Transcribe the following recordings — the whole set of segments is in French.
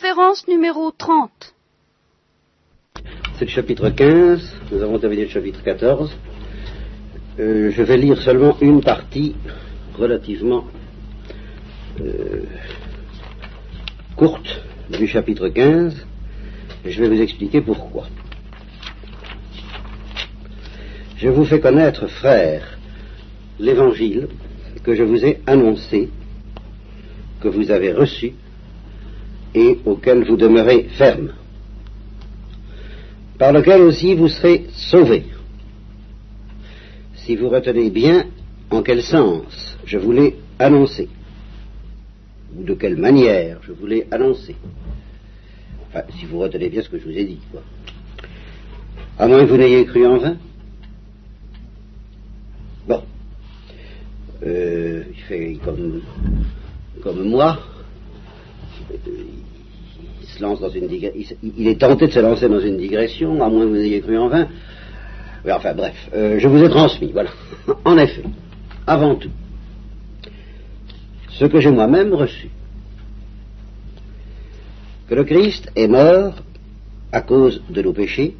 conférence numéro 30. C'est le chapitre 15, nous avons terminé le chapitre 14. Euh, je vais lire seulement une partie relativement euh, courte du chapitre 15 et je vais vous expliquer pourquoi. Je vous fais connaître, frères, l'évangile que je vous ai annoncé, que vous avez reçu et auquel vous demeurez ferme, par lequel aussi vous serez sauvés, si vous retenez bien en quel sens je vous l'ai annoncé, ou de quelle manière je vous l'ai annoncé. Enfin, si vous retenez bien ce que je vous ai dit, quoi. À moins que vous n'ayez cru en vain. Bon. Euh, il fait comme, comme moi. Il est tenté de se lancer dans une digression, à moins que vous n'ayez cru en vain. Mais enfin, bref, euh, je vous ai transmis, voilà. en effet, avant tout, ce que j'ai moi-même reçu que le Christ est mort à cause de nos péchés,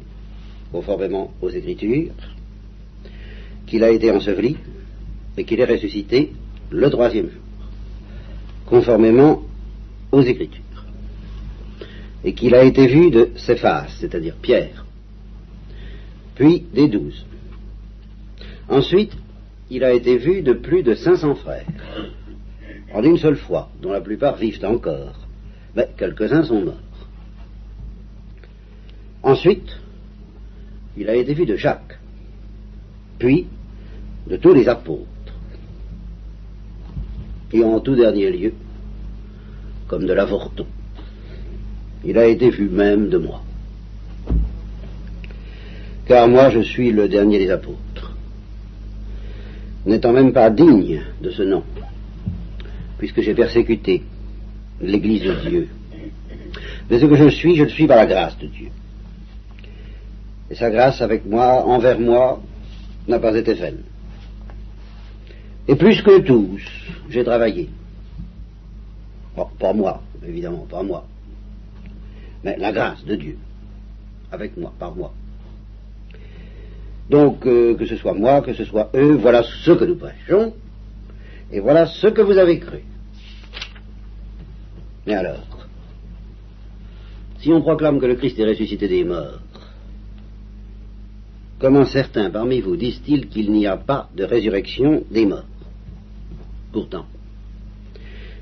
conformément aux Écritures, qu'il a été enseveli et qu'il est ressuscité le troisième jour, conformément aux Écritures, et qu'il a été vu de faces, c'est-à-dire Pierre, puis des douze. Ensuite, il a été vu de plus de cinq cents frères, en une seule fois, dont la plupart vivent encore, mais quelques-uns sont morts. Ensuite, il a été vu de Jacques, puis de tous les apôtres, et en tout dernier lieu, comme de l'avorton, il a été vu même de moi. Car moi je suis le dernier des apôtres, n'étant même pas digne de ce nom, puisque j'ai persécuté l'Église de Dieu. Mais ce que je suis, je le suis par la grâce de Dieu. Et sa grâce avec moi, envers moi, n'a pas été vaine. Et plus que tous, j'ai travaillé. Bon, pas moi, évidemment, pas moi. Mais la grâce de Dieu, avec moi, par moi. Donc, euh, que ce soit moi, que ce soit eux, voilà ce que nous prêchons, et voilà ce que vous avez cru. Mais alors, si on proclame que le Christ est ressuscité des morts, comment certains parmi vous disent-ils qu'il n'y a pas de résurrection des morts? Pourtant,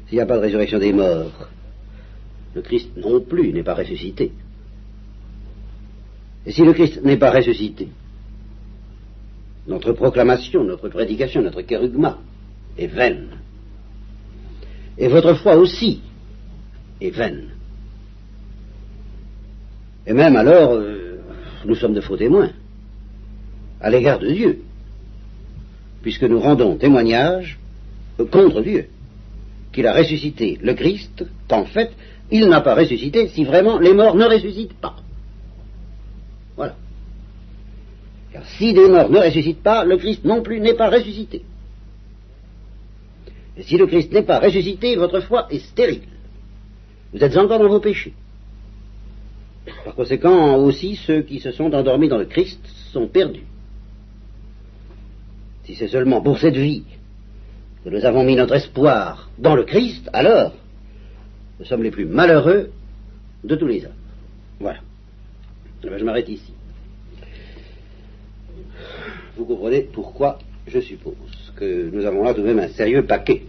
s'il n'y a pas de résurrection des morts, le Christ non plus n'est pas ressuscité. Et si le Christ n'est pas ressuscité, notre proclamation, notre prédication, notre kérugma est vaine. Et votre foi aussi est vaine. Et même alors, euh, nous sommes de faux témoins à l'égard de Dieu, puisque nous rendons témoignage contre Dieu, qu'il a ressuscité le Christ, qu'en fait, il n'a pas ressuscité si vraiment les morts ne ressuscitent pas. Voilà. Car si les morts ne ressuscitent pas, le Christ non plus n'est pas ressuscité. Et si le Christ n'est pas ressuscité, votre foi est stérile. Vous êtes encore dans vos péchés. Par conséquent, aussi, ceux qui se sont endormis dans le Christ sont perdus. Si c'est seulement pour cette vie que nous avons mis notre espoir dans le Christ, alors nous sommes les plus malheureux de tous les hommes. Voilà. Eh je m'arrête ici. Vous comprenez pourquoi je suppose que nous avons là tout de même un sérieux paquet.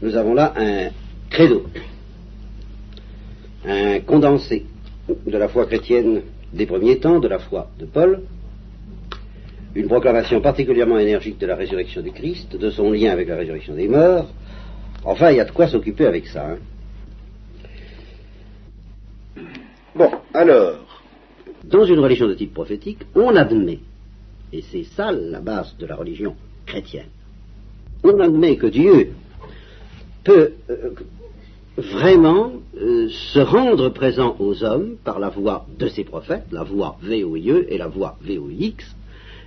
Nous avons là un credo, un condensé de la foi chrétienne des premiers temps, de la foi de Paul, une proclamation particulièrement énergique de la résurrection du Christ, de son lien avec la résurrection des morts. Enfin, il y a de quoi s'occuper avec ça. Hein. Bon, alors, dans une religion de type prophétique, on admet, et c'est ça la base de la religion chrétienne, on admet que Dieu peut euh, vraiment euh, se rendre présent aux hommes par la voix de ses prophètes, la voix VOIE et la voix VOIX.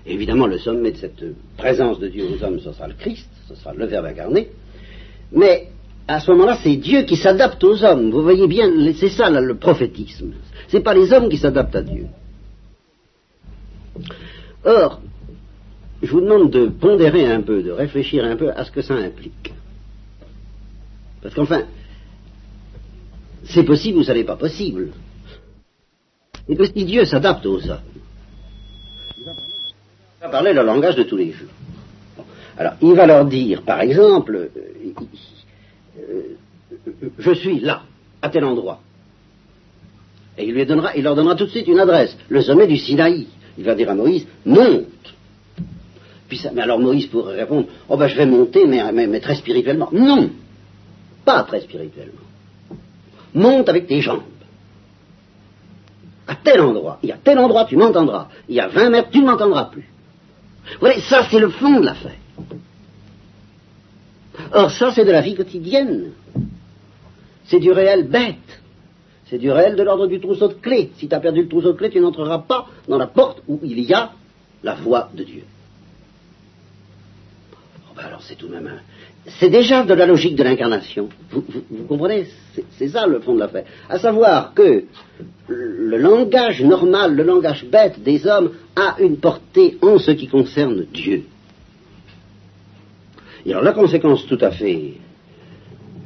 Évidemment, le sommet de cette présence de Dieu aux hommes, ce sera le Christ, ce sera le Verbe incarné. Mais à ce moment-là, c'est Dieu qui s'adapte aux hommes. Vous voyez bien, c'est ça le prophétisme. Ce n'est pas les hommes qui s'adaptent à Dieu. Or, je vous demande de pondérer un peu, de réfléchir un peu à ce que ça implique. Parce qu'enfin, c'est possible ou ça n'est pas possible. Et que si Dieu s'adapte aux hommes, il va parler le langage de tous les jours. Alors, il va leur dire, par exemple, je suis là, à tel endroit. Et il, lui donnera, il leur donnera tout de suite une adresse, le sommet du Sinaï. Il va dire à Moïse, monte. Puis mais alors Moïse pourrait répondre, oh ben je vais monter, mais, mais très spirituellement. Non, pas très spirituellement. Monte avec tes jambes. À tel endroit. Et à tel endroit, tu m'entendras. Il y a 20 mètres, tu ne m'entendras plus. Vous voyez, ça, c'est le fond de l'affaire. Or, ça, c'est de la vie quotidienne. C'est du réel bête. C'est du réel de l'ordre du trousseau de clés. Si tu as perdu le trousseau de clés, tu n'entreras pas dans la porte où il y a la voix de Dieu. Oh, ben alors, c'est tout de même c'est déjà de la logique de l'incarnation. Vous, comprenez? C'est ça le fond de l'affaire. À savoir que le langage normal, le langage bête des hommes a une portée en ce qui concerne Dieu. Alors la conséquence tout à fait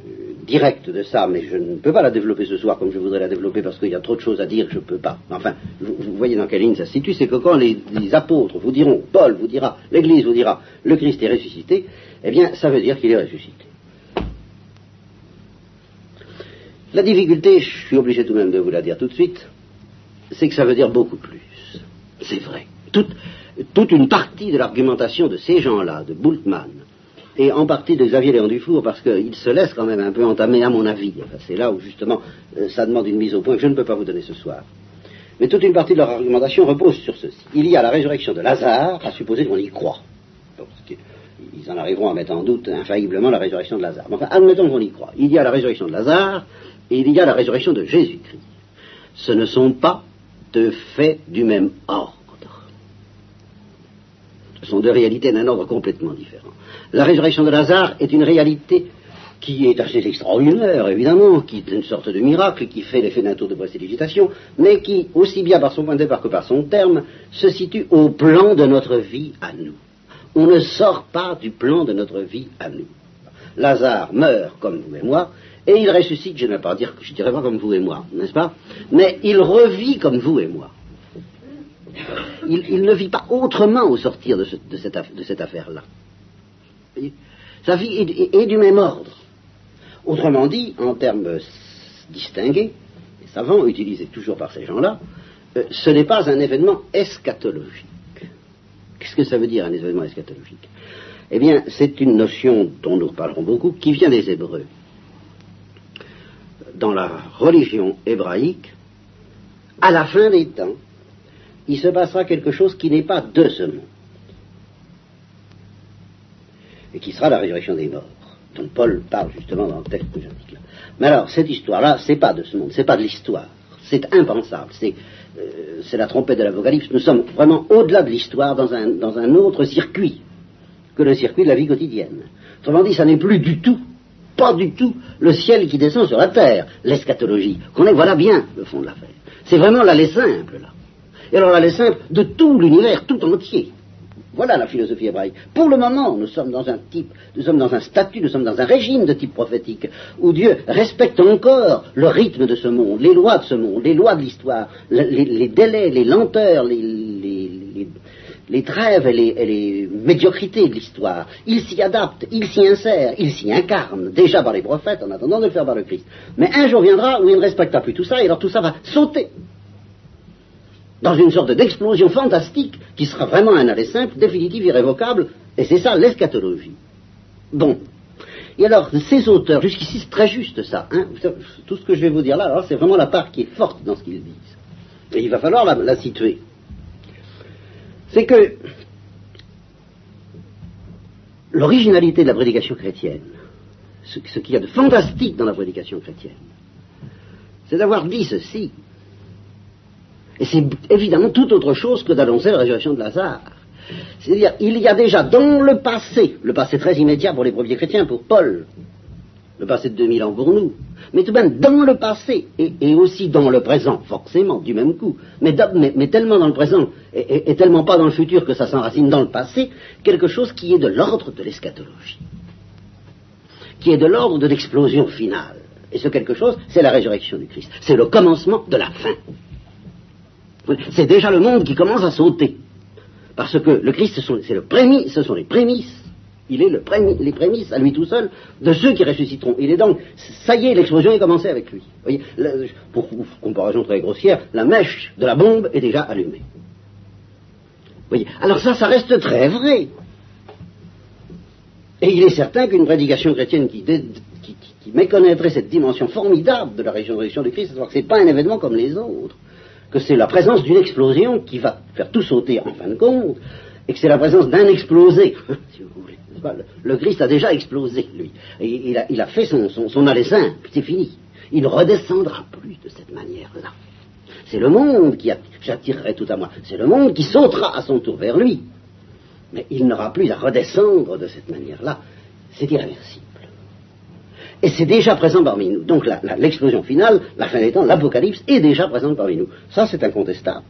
euh, directe de ça, mais je ne peux pas la développer ce soir comme je voudrais la développer parce qu'il y a trop de choses à dire, je ne peux pas. Enfin, vous, voyez dans quelle ligne ça se situe, c'est que quand les apôtres vous diront, Paul vous dira, l'Église vous dira, le Christ est ressuscité, eh bien, ça veut dire qu'il est ressuscité. La difficulté, je suis obligé tout de même de vous la dire tout de suite, c'est que ça veut dire beaucoup plus. C'est vrai. Toute, une partie de l'argumentation de ces gens-là, de Bultmann, et en partie de Xavier Léon Dufour, parce qu'il se laisse quand même un peu entamer, à mon avis. c'est là où justement euh, ça demande une mise au point que je ne peux pas vous donner ce soir. Mais toute une partie de leur argumentation repose sur ceci. Il y a la résurrection de Lazare, à supposer qu'on y croit ils en arriveront à mettre en doute infailliblement la résurrection de Lazare. Enfin, admettons qu'on y croit. Il y a la résurrection de Lazare et il y a la résurrection de Jésus-Christ. Ce ne sont pas deux faits du même ordre. Sont deux réalités d'un ordre complètement différent. La résurrection de Lazare est une réalité qui est assez extraordinaire, évidemment, qui est une sorte de miracle, qui fait l'effet d'un tour de précipitation, mais qui, aussi bien par son point de départ que par son terme, se situe au plan de notre vie à nous on ne sort pas du plan de notre vie à nous. Lazare meurt comme vous et moi, et il ressuscite, je ne vais pas dire, je dirais pas comme vous et moi, n'est-ce pas? Mais il revit comme vous et moi. Il, ne vit pas autrement au sortir de, cette, affaire-là. Sa vie est, du même ordre. Autrement dit, en termes distingués, et savants, utilisés toujours par ces gens-là, euh, ce n'est pas un événement eschatologique. Qu'est-ce que ça veut dire un événement eschatologique? Eh bien, c'est une notion dont nous parlerons beaucoup, qui vient des Hébreux. Dans la religion hébraïque, à la fin des temps, il se passera quelque chose qui n'est pas de ce monde, et qui sera la résurrection des morts, dont Paul parle justement dans le texte que j'indique là. Mais alors, cette histoire-là, c'est pas de ce monde, c'est pas de l'histoire, c'est impensable, c'est euh, la trompette de l'Apocalypse, nous sommes vraiment au-delà de l'histoire, dans un, autre circuit que le circuit de la vie quotidienne. Autrement dit, ça n'est plus du tout, pas du tout, le ciel qui descend sur la terre, l'eschatologie. Qu'on est, voilà bien le fond de l'affaire. C'est vraiment l'allée simple, là. Et alors l'allée simple de tout l'univers tout entier. Voilà la philosophie hébraïque. Pour le moment, nous sommes dans un type, nous sommes dans un statut, nous sommes dans un régime de type prophétique, où Dieu respecte encore le rythme de ce monde, les lois de ce monde, les lois de l'histoire, les, délais, les lenteurs, les, trêves et les, médiocrités de l'histoire. Il s'y adapte, il s'y insère, il s'y incarne, déjà par les prophètes, en attendant de le faire par le Christ. Mais un jour viendra où il ne respectera plus tout ça, et alors tout ça va sauter dans une sorte d'explosion fantastique qui sera vraiment un aller simple, définitif, irrévocable, et c'est ça l'eschatologie. Bon. Et alors, ces auteurs, jusqu'ici c'est très juste ça, hein, tout ce que je vais vous dire là, alors c'est vraiment la part qui est forte dans ce qu'ils disent. Et il va falloir la, situer. C'est que l'originalité de la prédication chrétienne, ce qu'il y a de fantastique dans la prédication chrétienne, c'est d'avoir dit ceci, et c'est évidemment tout autre chose que d'annoncer la résurrection de Lazare. C'est-à-dire, il y a déjà dans le passé, le passé très immédiat pour les premiers chrétiens, pour Paul, le passé de 2000 ans pour nous, mais tout de même dans le passé, et, aussi dans le présent, forcément, du même coup, mais, tellement dans le présent, et, tellement pas dans le futur que ça s'enracine dans le passé, quelque chose qui est de l'ordre de l'eschatologie, qui est de l'ordre de l'explosion finale. Et ce quelque chose, c'est la résurrection du Christ. C'est le commencement de la fin. C'est déjà le monde qui commence à sauter. Parce que le Christ, c'est le ce sont les prémices il est le les prémices, à lui tout seul, de ceux qui ressusciteront. Il est donc, ça y est, l'explosion est commencée avec lui. Voyez, pour, comparaison très grossière, la mèche de la bombe est déjà allumée. Voyez, alors ça, ça reste très vrai. Et il est certain qu'une prédication chrétienne qui, méconnaîtrait cette dimension formidable de la résurrection du Christ, c'est que ce n'est pas un événement comme les autres, que c'est la présence d'une explosion qui va faire tout sauter en fin de compte, et que c'est la présence d'un explosé, si vous voulez. Le, Christ a déjà explosé, lui. il, a, fait son, son, aller c'est fini. Il ne redescendra plus de cette manière-là. C'est le monde qui j'attirerai tout à moi. C'est le monde qui sautera à son tour vers lui. Mais il n'aura plus à redescendre de cette manière-là. C'est irréversible. Et c'est déjà présent parmi nous. Donc l'explosion finale, la fin des temps, l'Apocalypse est déjà présente parmi nous. Ça, c'est incontestable.